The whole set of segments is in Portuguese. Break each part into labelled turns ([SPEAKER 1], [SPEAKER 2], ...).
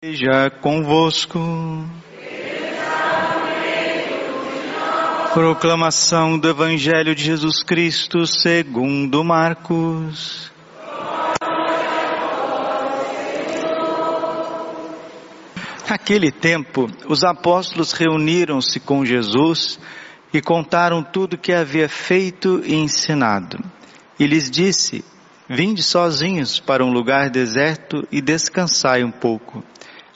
[SPEAKER 1] Seja convosco. Proclamação do Evangelho de Jesus Cristo segundo Marcos. Naquele tempo, os apóstolos reuniram-se com Jesus e contaram tudo o que havia feito e ensinado. E lhes disse: Vinde sozinhos para um lugar deserto e descansai um pouco.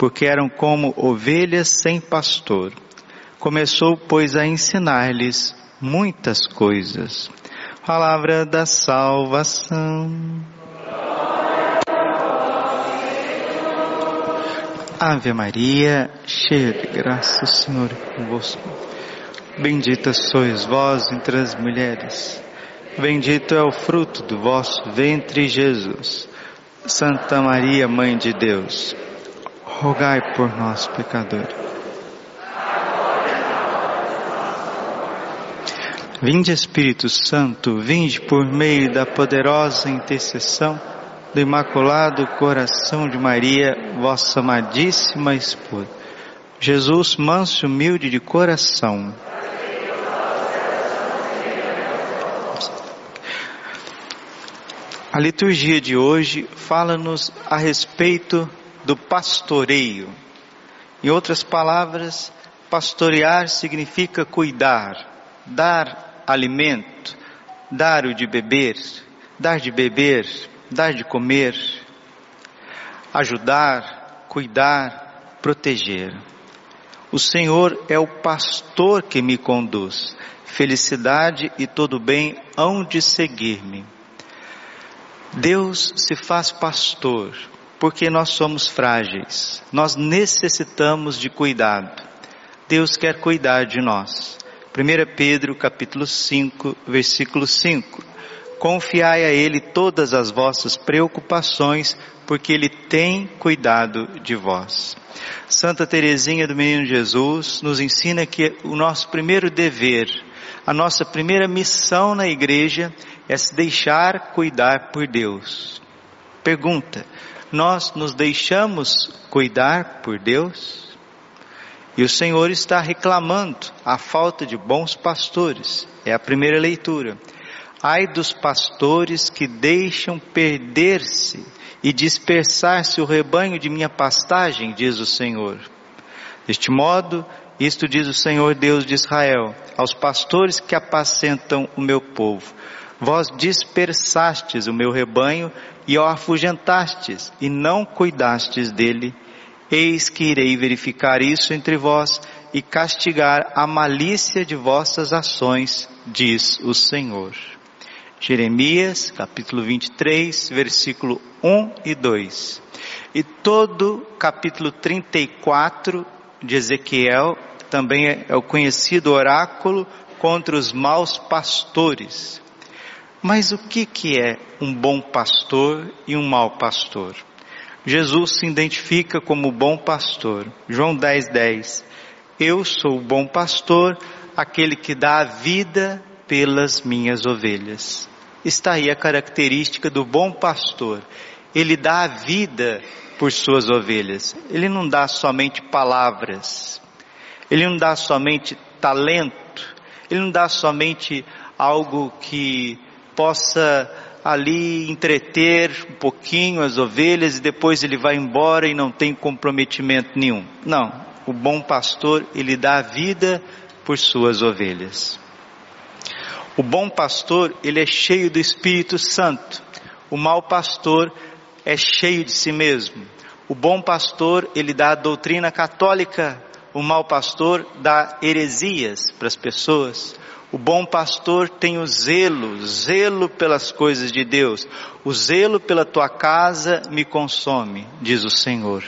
[SPEAKER 1] porque eram como ovelhas sem pastor. Começou, pois, a ensinar-lhes muitas coisas. Palavra da salvação. Ave Maria, cheia de graça, o Senhor é convosco. Bendita sois vós entre as mulheres. Bendito é o fruto do vosso ventre, Jesus. Santa Maria, Mãe de Deus rogai por nós, pecadores. Vinde Espírito Santo, vinde por meio da poderosa intercessão do Imaculado Coração de Maria, vossa amadíssima esposa. Jesus, manso e humilde de coração. A liturgia de hoje fala-nos a respeito do pastoreio. Em outras palavras, pastorear significa cuidar, dar alimento, dar o de beber, dar de beber, dar de comer, ajudar, cuidar, proteger. O Senhor é o pastor que me conduz. Felicidade e todo bem hão de seguir-me. Deus se faz pastor porque nós somos frágeis, nós necessitamos de cuidado. Deus quer cuidar de nós. 1 Pedro capítulo 5, versículo 5. Confiai a Ele todas as vossas preocupações, porque Ele tem cuidado de vós. Santa Teresinha do Menino Jesus nos ensina que o nosso primeiro dever, a nossa primeira missão na igreja é se deixar cuidar por Deus. Pergunta: nós nos deixamos cuidar por Deus? E o Senhor está reclamando a falta de bons pastores. É a primeira leitura. Ai dos pastores que deixam perder-se e dispersar-se o rebanho de minha pastagem, diz o Senhor. Deste modo, isto diz o Senhor Deus de Israel, aos pastores que apacentam o meu povo. Vós dispersastes o meu rebanho e o afugentastes e não cuidastes dele, eis que irei verificar isso entre vós e castigar a malícia de vossas ações, diz o Senhor. Jeremias, capítulo 23, versículo 1 e 2. E todo capítulo 34 de Ezequiel também é o conhecido oráculo contra os maus pastores. Mas o que, que é um bom pastor e um mau pastor? Jesus se identifica como bom pastor. João 10, 10. Eu sou o bom pastor, aquele que dá a vida pelas minhas ovelhas. Está aí a característica do bom pastor. Ele dá a vida por suas ovelhas. Ele não dá somente palavras. Ele não dá somente talento. Ele não dá somente algo que possa ali entreter um pouquinho as ovelhas e depois ele vai embora e não tem comprometimento nenhum. Não, o bom pastor, ele dá a vida por suas ovelhas. O bom pastor, ele é cheio do Espírito Santo. O mau pastor é cheio de si mesmo. O bom pastor, ele dá a doutrina católica. O mau pastor dá heresias para as pessoas. O bom pastor tem o zelo, zelo pelas coisas de Deus. O zelo pela tua casa me consome, diz o Senhor.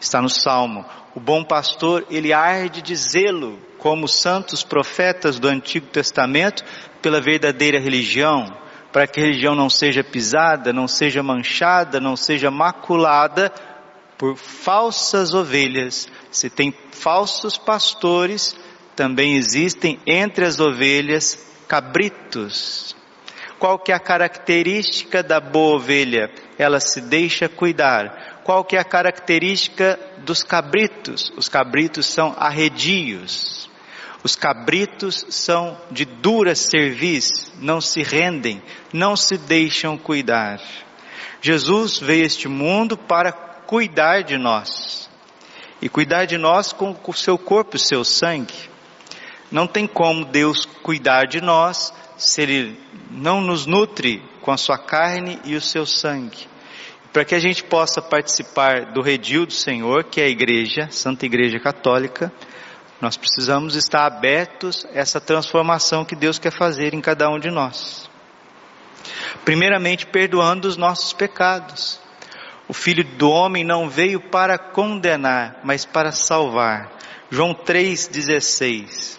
[SPEAKER 1] Está no Salmo. O bom pastor, ele arde de zelo, como os santos profetas do Antigo Testamento, pela verdadeira religião, para que a religião não seja pisada, não seja manchada, não seja maculada por falsas ovelhas. Se tem falsos pastores, também existem entre as ovelhas cabritos. Qual que é a característica da boa ovelha? Ela se deixa cuidar. Qual que é a característica dos cabritos? Os cabritos são arredios. Os cabritos são de dura cerviz, não se rendem, não se deixam cuidar. Jesus veio a este mundo para cuidar de nós. E cuidar de nós com o seu corpo o seu sangue. Não tem como Deus cuidar de nós se Ele não nos nutre com a sua carne e o seu sangue. Para que a gente possa participar do redil do Senhor, que é a igreja, Santa Igreja Católica, nós precisamos estar abertos a essa transformação que Deus quer fazer em cada um de nós. Primeiramente, perdoando os nossos pecados. O Filho do Homem não veio para condenar, mas para salvar. João 3,16.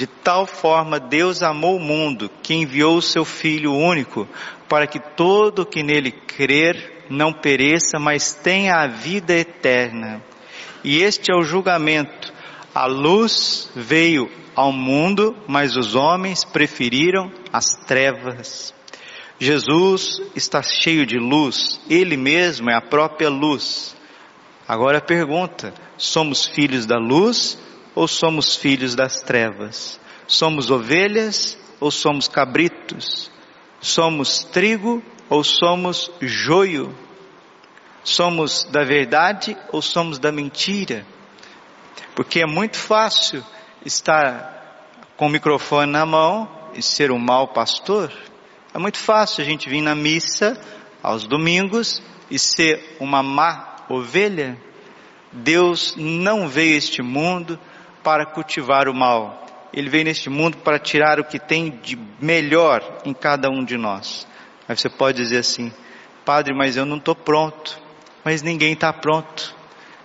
[SPEAKER 1] De tal forma Deus amou o mundo que enviou o seu Filho único, para que todo que nele crer não pereça, mas tenha a vida eterna. E este é o julgamento a luz veio ao mundo, mas os homens preferiram as trevas. Jesus está cheio de luz, Ele mesmo é a própria luz. Agora a pergunta: somos filhos da luz ou somos filhos das trevas? Somos ovelhas ou somos cabritos? Somos trigo ou somos joio? Somos da verdade ou somos da mentira? Porque é muito fácil estar com o microfone na mão e ser um mau pastor. É muito fácil a gente vir na missa aos domingos e ser uma má ovelha. Deus não veio a este mundo para cultivar o mal. Ele veio neste mundo para tirar o que tem de melhor em cada um de nós. Aí você pode dizer assim, Padre, mas eu não estou pronto. Mas ninguém está pronto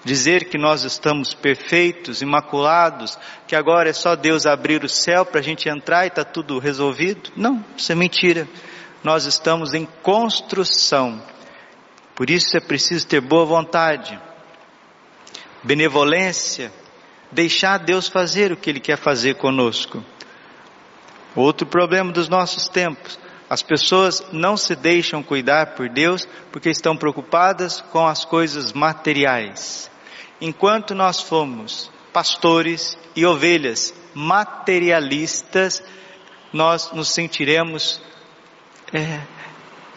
[SPEAKER 1] dizer que nós estamos perfeitos, imaculados, que agora é só Deus abrir o céu para a gente entrar e está tudo resolvido? Não, isso é mentira. Nós estamos em construção. Por isso é preciso ter boa vontade, benevolência, deixar Deus fazer o que Ele quer fazer conosco. Outro problema dos nossos tempos. As pessoas não se deixam cuidar por Deus porque estão preocupadas com as coisas materiais enquanto nós fomos pastores e ovelhas materialistas, nós nos sentiremos é,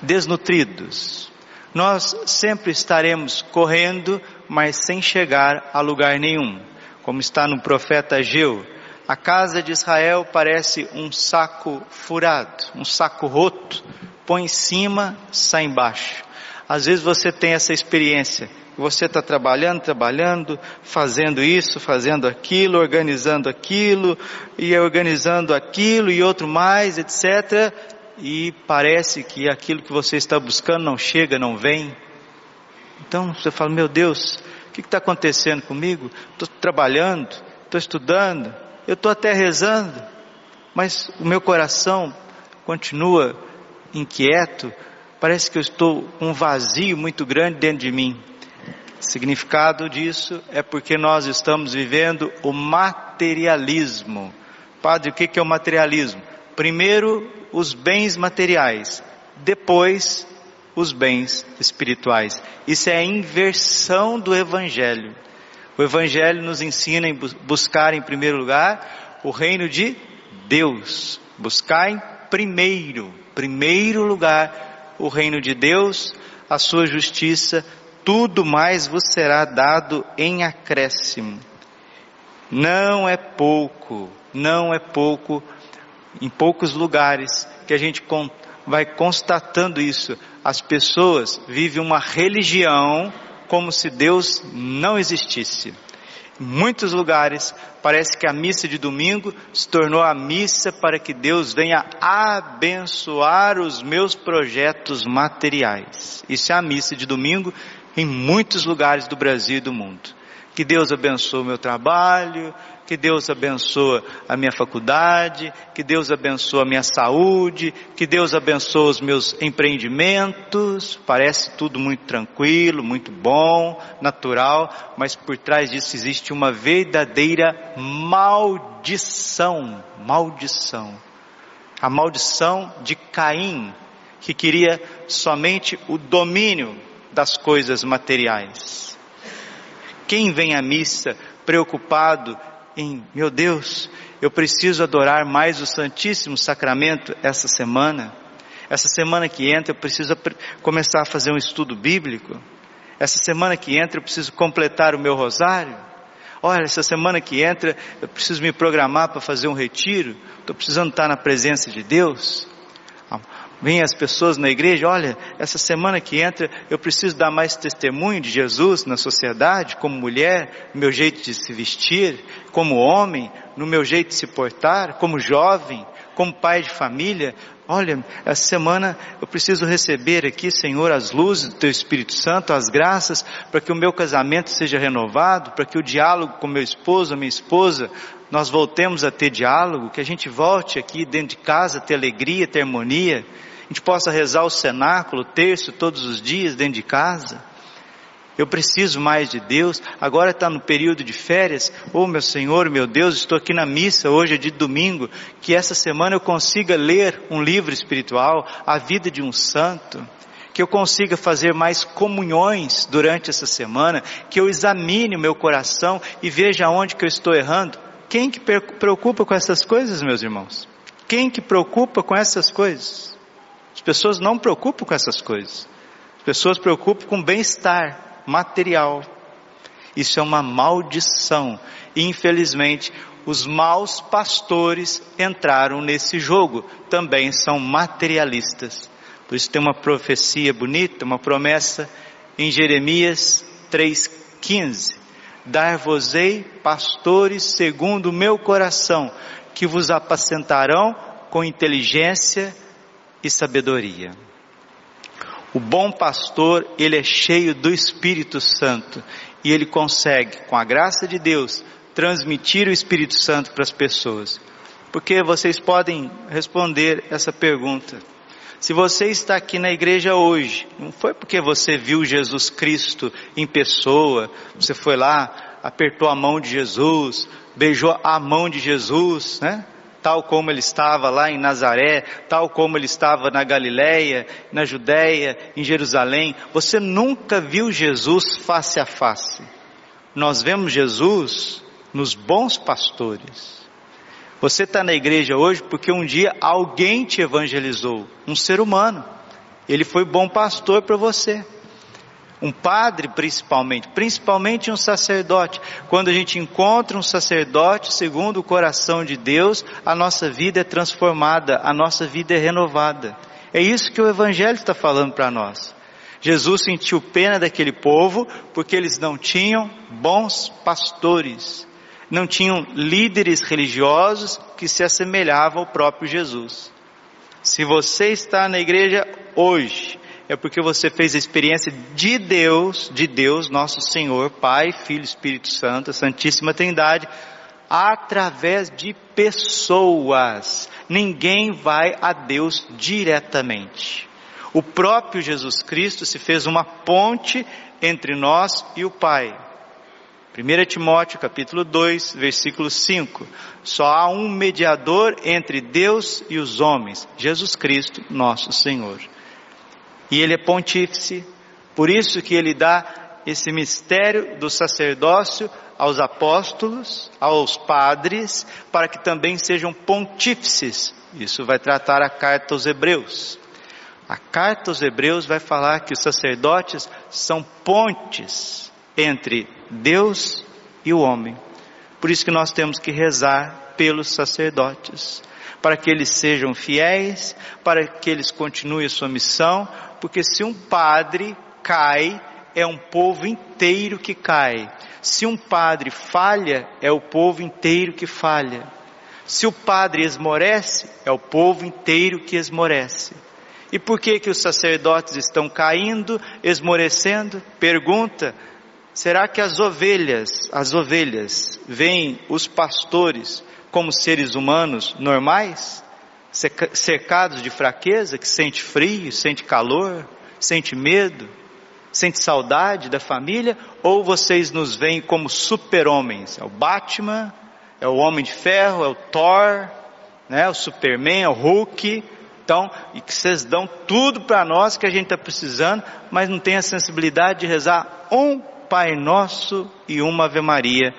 [SPEAKER 1] desnutridos. Nós sempre estaremos correndo, mas sem chegar a lugar nenhum. Como está no profeta Ageu, a casa de Israel parece um saco furado, um saco roto, põe em cima, sai embaixo. Às vezes você tem essa experiência você está trabalhando, trabalhando, fazendo isso, fazendo aquilo, organizando aquilo, e organizando aquilo e outro mais, etc. E parece que aquilo que você está buscando não chega, não vem. Então você fala, meu Deus, que está acontecendo comigo? Estou trabalhando, estou estudando, eu estou até rezando, mas o meu coração continua inquieto, parece que eu estou com um vazio muito grande dentro de mim. Significado disso é porque nós estamos vivendo o materialismo. Padre, o que é o materialismo? Primeiro, os bens materiais, depois, os bens espirituais. Isso é a inversão do Evangelho. O Evangelho nos ensina a buscar em primeiro lugar o reino de Deus. Buscar em primeiro, primeiro lugar, o reino de Deus, a sua justiça, tudo mais vos será dado em acréscimo. Não é pouco, não é pouco, em poucos lugares que a gente vai constatando isso. As pessoas vivem uma religião como se Deus não existisse. Em muitos lugares parece que a missa de domingo se tornou a missa para que Deus venha abençoar os meus projetos materiais. Isso é a missa de domingo em muitos lugares do Brasil e do mundo. Que Deus abençoe o meu trabalho, que Deus abençoe a minha faculdade, que Deus abençoe a minha saúde, que Deus abençoe os meus empreendimentos. Parece tudo muito tranquilo, muito bom, natural, mas por trás disso existe uma verdadeira maldição. Maldição. A maldição de Caim, que queria somente o domínio das coisas materiais. Quem vem à missa preocupado em, meu Deus, eu preciso adorar mais o Santíssimo Sacramento essa semana. Essa semana que entra eu preciso começar a fazer um estudo bíblico. Essa semana que entra eu preciso completar o meu rosário. Olha, essa semana que entra eu preciso me programar para fazer um retiro. Estou precisando estar na presença de Deus. Vêm as pessoas na igreja, olha, essa semana que entra eu preciso dar mais testemunho de Jesus na sociedade, como mulher, no meu jeito de se vestir, como homem, no meu jeito de se portar, como jovem, como pai de família. Olha, essa semana eu preciso receber aqui, Senhor, as luzes do Teu Espírito Santo, as graças, para que o meu casamento seja renovado, para que o diálogo com meu esposo, minha esposa, nós voltemos a ter diálogo, que a gente volte aqui dentro de casa, ter alegria, ter harmonia a gente possa rezar o cenáculo, o terço todos os dias dentro de casa. Eu preciso mais de Deus. Agora está no período de férias. Oh, meu Senhor, meu Deus, estou aqui na missa. Hoje é de domingo. Que essa semana eu consiga ler um livro espiritual, a vida de um santo. Que eu consiga fazer mais comunhões durante essa semana. Que eu examine o meu coração e veja onde que eu estou errando. Quem que preocupa com essas coisas, meus irmãos? Quem que preocupa com essas coisas? As pessoas não preocupam com essas coisas. As pessoas preocupam com bem-estar material. Isso é uma maldição. Infelizmente, os maus pastores entraram nesse jogo. Também são materialistas. Por isso tem uma profecia bonita, uma promessa em Jeremias 3,15. Dar-vos-ei pastores segundo o meu coração, que vos apacentarão com inteligência e sabedoria. O bom pastor, ele é cheio do Espírito Santo e ele consegue, com a graça de Deus, transmitir o Espírito Santo para as pessoas. Porque vocês podem responder essa pergunta. Se você está aqui na igreja hoje, não foi porque você viu Jesus Cristo em pessoa, você foi lá, apertou a mão de Jesus, beijou a mão de Jesus, né? Tal como ele estava lá em Nazaré, tal como ele estava na Galiléia, na Judéia, em Jerusalém. Você nunca viu Jesus face a face. Nós vemos Jesus nos bons pastores. Você está na igreja hoje porque um dia alguém te evangelizou, um ser humano. Ele foi bom pastor para você um padre principalmente, principalmente um sacerdote. Quando a gente encontra um sacerdote segundo o coração de Deus, a nossa vida é transformada, a nossa vida é renovada. É isso que o Evangelho está falando para nós. Jesus sentiu pena daquele povo porque eles não tinham bons pastores, não tinham líderes religiosos que se assemelhavam ao próprio Jesus. Se você está na igreja hoje, é porque você fez a experiência de Deus, de Deus, nosso Senhor, Pai, Filho, Espírito Santo, Santíssima Trindade, através de pessoas. Ninguém vai a Deus diretamente. O próprio Jesus Cristo se fez uma ponte entre nós e o Pai. 1 Timóteo capítulo 2, versículo 5. Só há um mediador entre Deus e os homens, Jesus Cristo, nosso Senhor e ele é pontífice, por isso que ele dá esse mistério do sacerdócio aos apóstolos, aos padres, para que também sejam pontífices. Isso vai tratar a carta aos Hebreus. A carta aos Hebreus vai falar que os sacerdotes são pontes entre Deus e o homem. Por isso que nós temos que rezar pelos sacerdotes, para que eles sejam fiéis, para que eles continuem a sua missão, porque se um padre cai, é um povo inteiro que cai. Se um padre falha, é o povo inteiro que falha. Se o padre esmorece, é o povo inteiro que esmorece. E por que que os sacerdotes estão caindo, esmorecendo? Pergunta Será que as ovelhas, as ovelhas, veem os pastores como seres humanos normais, cercados de fraqueza, que sente frio, sente calor, sente medo, sente saudade da família, ou vocês nos veem como super-homens? É o Batman, é o Homem de Ferro, é o Thor, né, o Superman, é o Hulk, então, e que vocês dão tudo para nós que a gente está precisando, mas não tem a sensibilidade de rezar um Pai Nosso e uma Ave Maria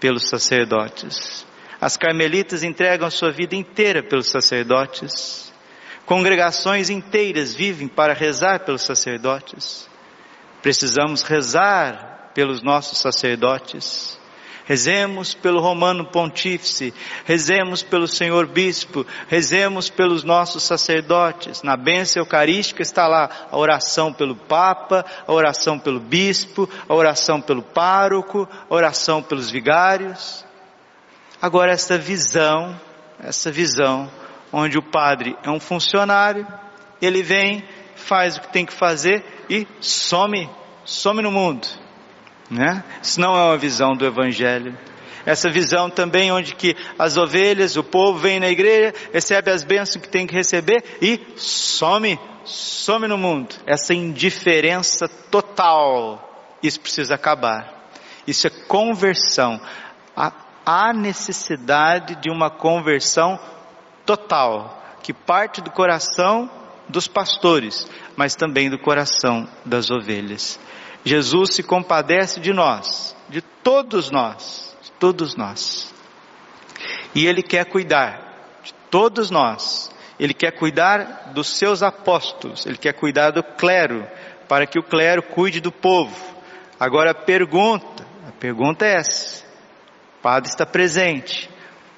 [SPEAKER 1] pelos sacerdotes. As carmelitas entregam sua vida inteira pelos sacerdotes. Congregações inteiras vivem para rezar pelos sacerdotes. Precisamos rezar pelos nossos sacerdotes. Rezemos pelo Romano Pontífice, rezemos pelo Senhor Bispo, rezemos pelos nossos sacerdotes. Na bênção eucarística está lá a oração pelo Papa, a oração pelo Bispo, a oração pelo pároco, a oração pelos vigários. Agora, essa visão, essa visão, onde o padre é um funcionário, ele vem, faz o que tem que fazer e some, some no mundo. Né? Isso não é uma visão do Evangelho. Essa visão também onde que as ovelhas, o povo vem na igreja, recebe as bênçãos que tem que receber e some, some no mundo. Essa indiferença total, isso precisa acabar. Isso é conversão. Há necessidade de uma conversão total, que parte do coração dos pastores, mas também do coração das ovelhas. Jesus se compadece de nós, de todos nós, de todos nós. E Ele quer cuidar de todos nós. Ele quer cuidar dos seus apóstolos, Ele quer cuidar do clero, para que o clero cuide do povo. Agora a pergunta, a pergunta é essa: Padre está presente,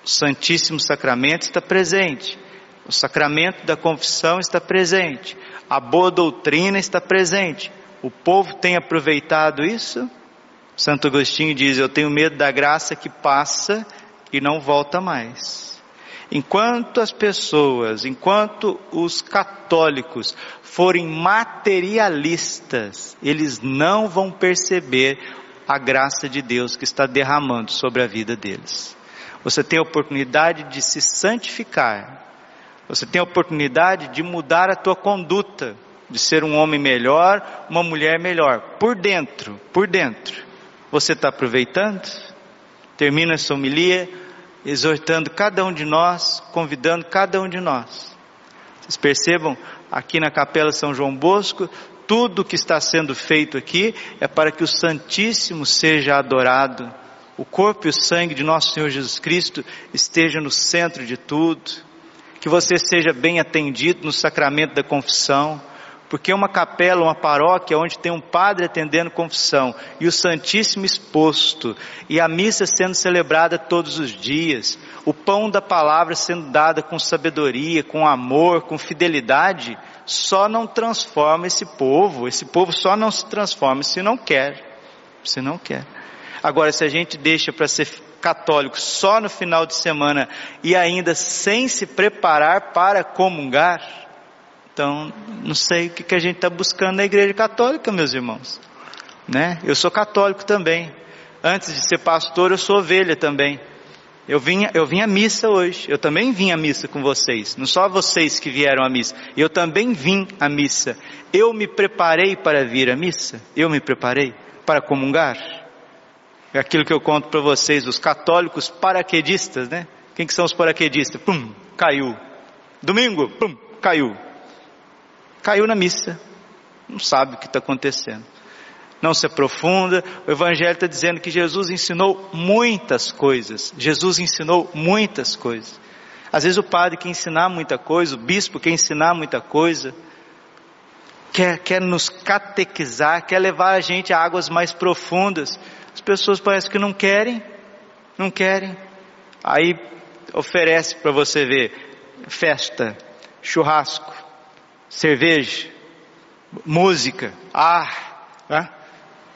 [SPEAKER 1] o Santíssimo Sacramento está presente, o sacramento da confissão está presente, a boa doutrina está presente. O povo tem aproveitado isso? Santo Agostinho diz: Eu tenho medo da graça que passa e não volta mais. Enquanto as pessoas, enquanto os católicos forem materialistas, eles não vão perceber a graça de Deus que está derramando sobre a vida deles. Você tem a oportunidade de se santificar. Você tem a oportunidade de mudar a tua conduta de ser um homem melhor, uma mulher melhor, por dentro, por dentro. Você está aproveitando? Termina essa homilia exortando cada um de nós, convidando cada um de nós. Vocês percebam, aqui na Capela São João Bosco, tudo que está sendo feito aqui é para que o Santíssimo seja adorado. O corpo e o sangue de nosso Senhor Jesus Cristo esteja no centro de tudo. Que você seja bem atendido no sacramento da confissão porque uma capela, uma paróquia onde tem um padre atendendo confissão e o Santíssimo exposto e a missa sendo celebrada todos os dias, o pão da palavra sendo dada com sabedoria, com amor, com fidelidade, só não transforma esse povo, esse povo só não se transforma se não quer, se não quer. Agora, se a gente deixa para ser católico só no final de semana e ainda sem se preparar para comungar, então, não sei o que, que a gente está buscando na igreja católica, meus irmãos. Né? Eu sou católico também. Antes de ser pastor, eu sou ovelha também. Eu vim, eu vim à missa hoje. Eu também vim à missa com vocês. Não só vocês que vieram à missa. Eu também vim à missa. Eu me preparei para vir à missa. Eu me preparei para comungar. É aquilo que eu conto para vocês, os católicos paraquedistas, né? Quem que são os paraquedistas? Pum, caiu. Domingo, pum, caiu caiu na missa, não sabe o que está acontecendo. Não se aprofunda, o Evangelho está dizendo que Jesus ensinou muitas coisas. Jesus ensinou muitas coisas. Às vezes o padre quer ensinar muita coisa, o bispo quer ensinar muita coisa, quer, quer nos catequizar, quer levar a gente a águas mais profundas. As pessoas parecem que não querem, não querem. Aí oferece para você ver festa, churrasco, cerveja, música, ar, né?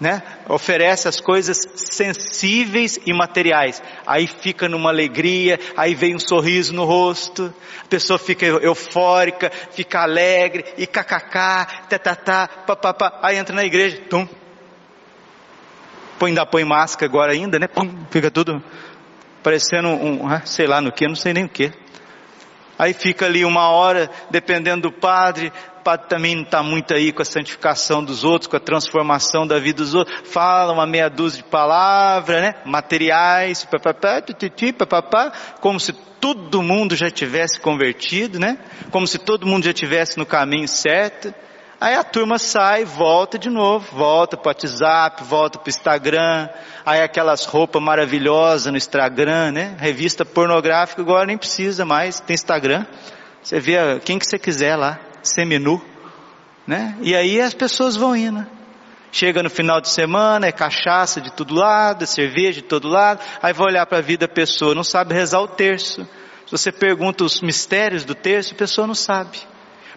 [SPEAKER 1] Né? Oferece as coisas sensíveis e materiais. Aí fica numa alegria, aí vem um sorriso no rosto, a pessoa fica eufórica, fica alegre, e kkk, tatatá, papapá, aí entra na igreja, tum. põe, ainda põe máscara agora ainda, né? Pum, fica tudo parecendo um, ah, sei lá no que, não sei nem o que. Aí fica ali uma hora, dependendo do padre, padre também não está muito aí com a santificação dos outros, com a transformação da vida dos outros, fala uma meia dúzia de palavras, né? Materiais, papapá, tititi, papapá, como se todo mundo já tivesse convertido, né? Como se todo mundo já tivesse no caminho certo. Aí a turma sai, volta de novo, volta para o WhatsApp, volta para o Instagram, aí aquelas roupas maravilhosas no Instagram, né? Revista pornográfica agora nem precisa mais, tem Instagram. Você vê quem que você quiser lá, seminu, né? E aí as pessoas vão indo. Chega no final de semana, é cachaça de todo lado, é cerveja de todo lado, aí vai olhar para a vida da pessoa, não sabe rezar o terço. Se você pergunta os mistérios do terço, a pessoa não sabe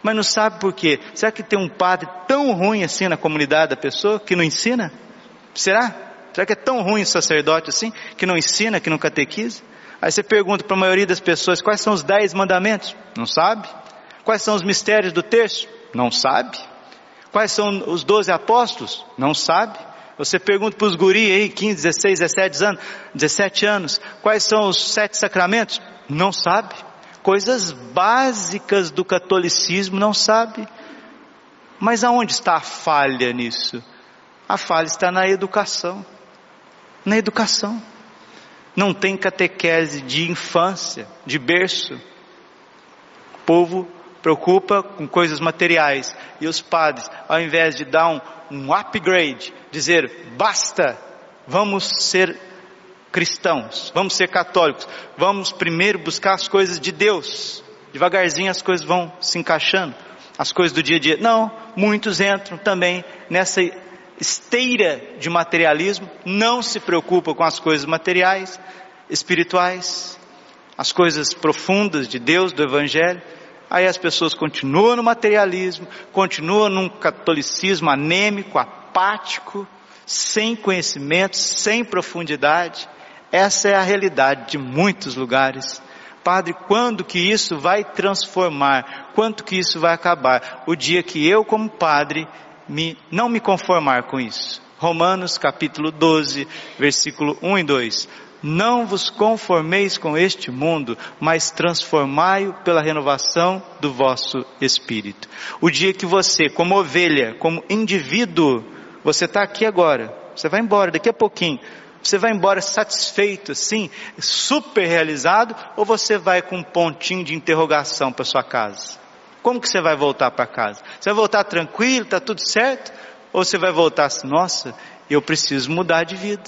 [SPEAKER 1] mas não sabe por quê. Será que tem um padre tão ruim assim na comunidade da pessoa que não ensina? Será? Será que é tão ruim o sacerdote assim que não ensina, que não catequiza? Aí você pergunta para a maioria das pessoas quais são os dez mandamentos? Não sabe. Quais são os mistérios do texto? Não sabe. Quais são os doze apóstolos? Não sabe. Você pergunta para os guris aí, 15, 16, 17 anos, 17 anos, quais são os sete sacramentos? Não sabe coisas básicas do catolicismo não sabe. Mas aonde está a falha nisso? A falha está na educação. Na educação. Não tem catequese de infância, de berço. O povo preocupa com coisas materiais. E os padres, ao invés de dar um, um upgrade, dizer basta, vamos ser cristãos, vamos ser católicos, vamos primeiro buscar as coisas de Deus. Devagarzinho as coisas vão se encaixando, as coisas do dia a dia. Não, muitos entram também nessa esteira de materialismo, não se preocupam com as coisas materiais, espirituais, as coisas profundas de Deus, do Evangelho. Aí as pessoas continuam no materialismo, continuam num catolicismo anêmico, apático, sem conhecimento, sem profundidade. Essa é a realidade de muitos lugares. Padre, quando que isso vai transformar? Quanto que isso vai acabar? O dia que eu, como padre, me, não me conformar com isso. Romanos capítulo 12, versículo 1 e 2. Não vos conformeis com este mundo, mas transformai-o pela renovação do vosso espírito. O dia que você, como ovelha, como indivíduo, você está aqui agora, você vai embora daqui a pouquinho, você vai embora satisfeito, assim, super realizado, ou você vai com um pontinho de interrogação para sua casa? Como que você vai voltar para casa? Você vai voltar tranquilo, está tudo certo? Ou você vai voltar assim, nossa, eu preciso mudar de vida,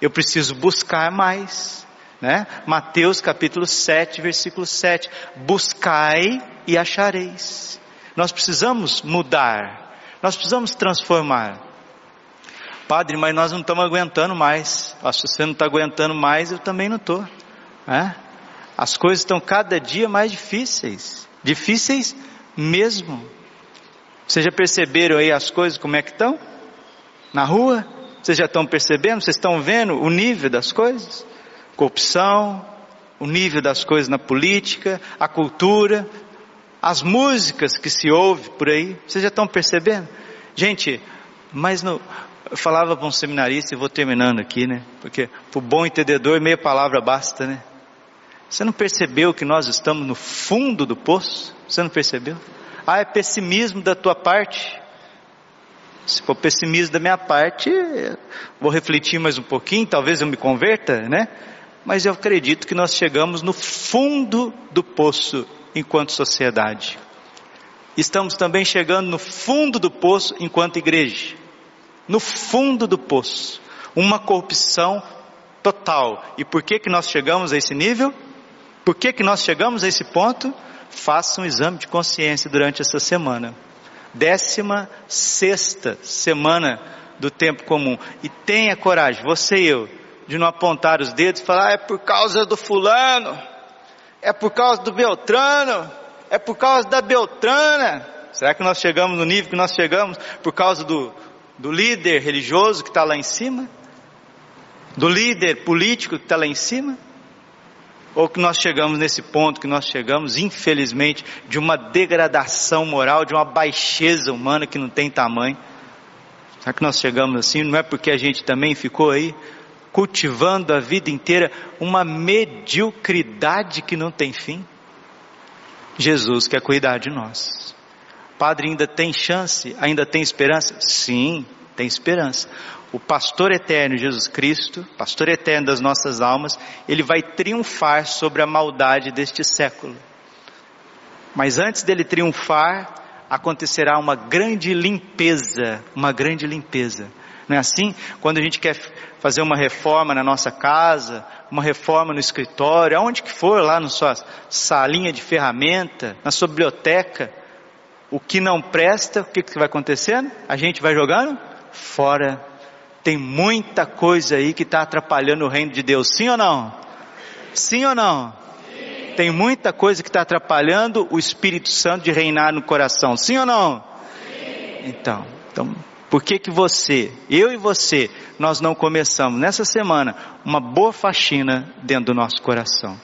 [SPEAKER 1] eu preciso buscar mais, né? Mateus capítulo 7, versículo 7, buscai e achareis. Nós precisamos mudar, nós precisamos transformar. Padre, mas nós não estamos aguentando mais. Se você não está aguentando mais, eu também não estou. É? As coisas estão cada dia mais difíceis. Difíceis mesmo. Vocês já perceberam aí as coisas como é que estão? Na rua? Vocês já estão percebendo? Vocês estão vendo o nível das coisas? Corrupção, o nível das coisas na política, a cultura, as músicas que se ouve por aí. Vocês já estão percebendo? Gente, mas no, eu falava para um seminarista, e vou terminando aqui, né? Porque para o bom entendedor, meia palavra basta, né? Você não percebeu que nós estamos no fundo do poço? Você não percebeu? Ah, é pessimismo da tua parte? Se for pessimismo da minha parte, vou refletir mais um pouquinho, talvez eu me converta, né? Mas eu acredito que nós chegamos no fundo do poço enquanto sociedade. Estamos também chegando no fundo do poço enquanto igreja no fundo do poço, uma corrupção total. E por que que nós chegamos a esse nível? Por que que nós chegamos a esse ponto? Faça um exame de consciência durante essa semana. Décima sexta semana do tempo comum. E tenha coragem, você e eu, de não apontar os dedos e falar, ah, é por causa do fulano, é por causa do Beltrano, é por causa da Beltrana. Será que nós chegamos no nível que nós chegamos por causa do, do líder religioso que está lá em cima? Do líder político que está lá em cima? Ou que nós chegamos nesse ponto que nós chegamos, infelizmente, de uma degradação moral, de uma baixeza humana que não tem tamanho? Será que nós chegamos assim? Não é porque a gente também ficou aí cultivando a vida inteira uma mediocridade que não tem fim? Jesus quer cuidar de nós. Padre, ainda tem chance? Ainda tem esperança? Sim, tem esperança. O pastor eterno Jesus Cristo, pastor eterno das nossas almas, ele vai triunfar sobre a maldade deste século. Mas antes dele triunfar, acontecerá uma grande limpeza, uma grande limpeza. Não é assim? Quando a gente quer fazer uma reforma na nossa casa, uma reforma no escritório, aonde que for, lá na sua salinha de ferramenta, na sua biblioteca, o que não presta, o que, que vai acontecendo? A gente vai jogando fora. Tem muita coisa aí que está atrapalhando o reino de Deus, sim ou não? Sim ou não? Tem muita coisa que está atrapalhando o Espírito Santo de reinar no coração, sim ou não? Então, então por que que você, eu e você, nós não começamos nessa semana uma boa faxina dentro do nosso coração?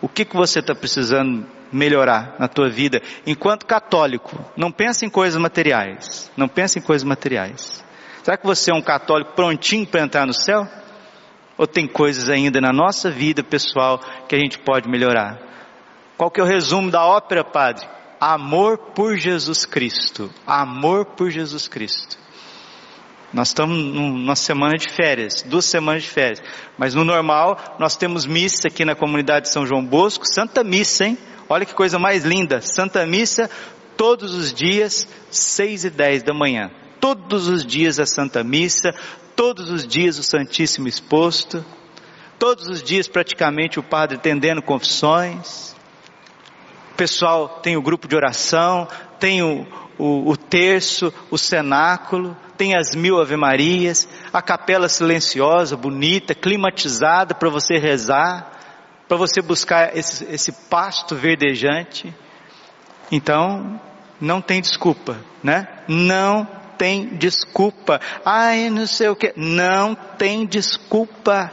[SPEAKER 1] O que que você está precisando melhorar na tua vida enquanto católico? Não pensa em coisas materiais. Não pensa em coisas materiais. Será que você é um católico prontinho para entrar no céu? Ou tem coisas ainda na nossa vida pessoal que a gente pode melhorar? Qual que é o resumo da ópera, padre? Amor por Jesus Cristo. Amor por Jesus Cristo. Nós estamos numa semana de férias, duas semanas de férias. Mas no normal, nós temos missa aqui na comunidade de São João Bosco, Santa Missa, hein? Olha que coisa mais linda. Santa Missa, todos os dias, seis e dez da manhã. Todos os dias a Santa Missa, todos os dias o Santíssimo exposto, todos os dias praticamente o padre tendendo confissões. O pessoal tem o grupo de oração, tem o, o, o terço, o cenáculo, tem as mil ave-marias, a capela silenciosa, bonita, climatizada para você rezar, para você buscar esse, esse pasto verdejante. Então, não tem desculpa, né? Não tem desculpa. Ai, não sei o que. Não tem desculpa.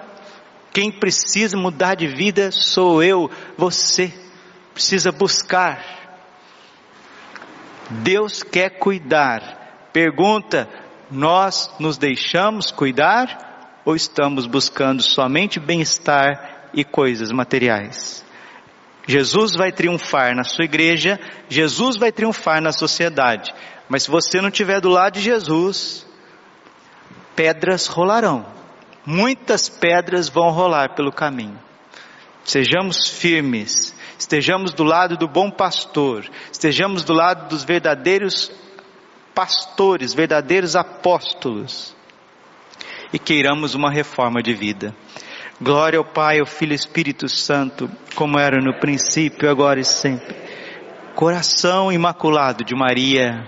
[SPEAKER 1] Quem precisa mudar de vida sou eu, você. Precisa buscar Deus quer cuidar. Pergunta: nós nos deixamos cuidar ou estamos buscando somente bem-estar e coisas materiais? Jesus vai triunfar na sua igreja, Jesus vai triunfar na sociedade. Mas se você não estiver do lado de Jesus, pedras rolarão. Muitas pedras vão rolar pelo caminho. Sejamos firmes, estejamos do lado do bom pastor, estejamos do lado dos verdadeiros pastores, verdadeiros apóstolos, e queiramos uma reforma de vida. Glória ao Pai, ao Filho e Espírito Santo, como era no princípio, agora e sempre. Coração imaculado de Maria,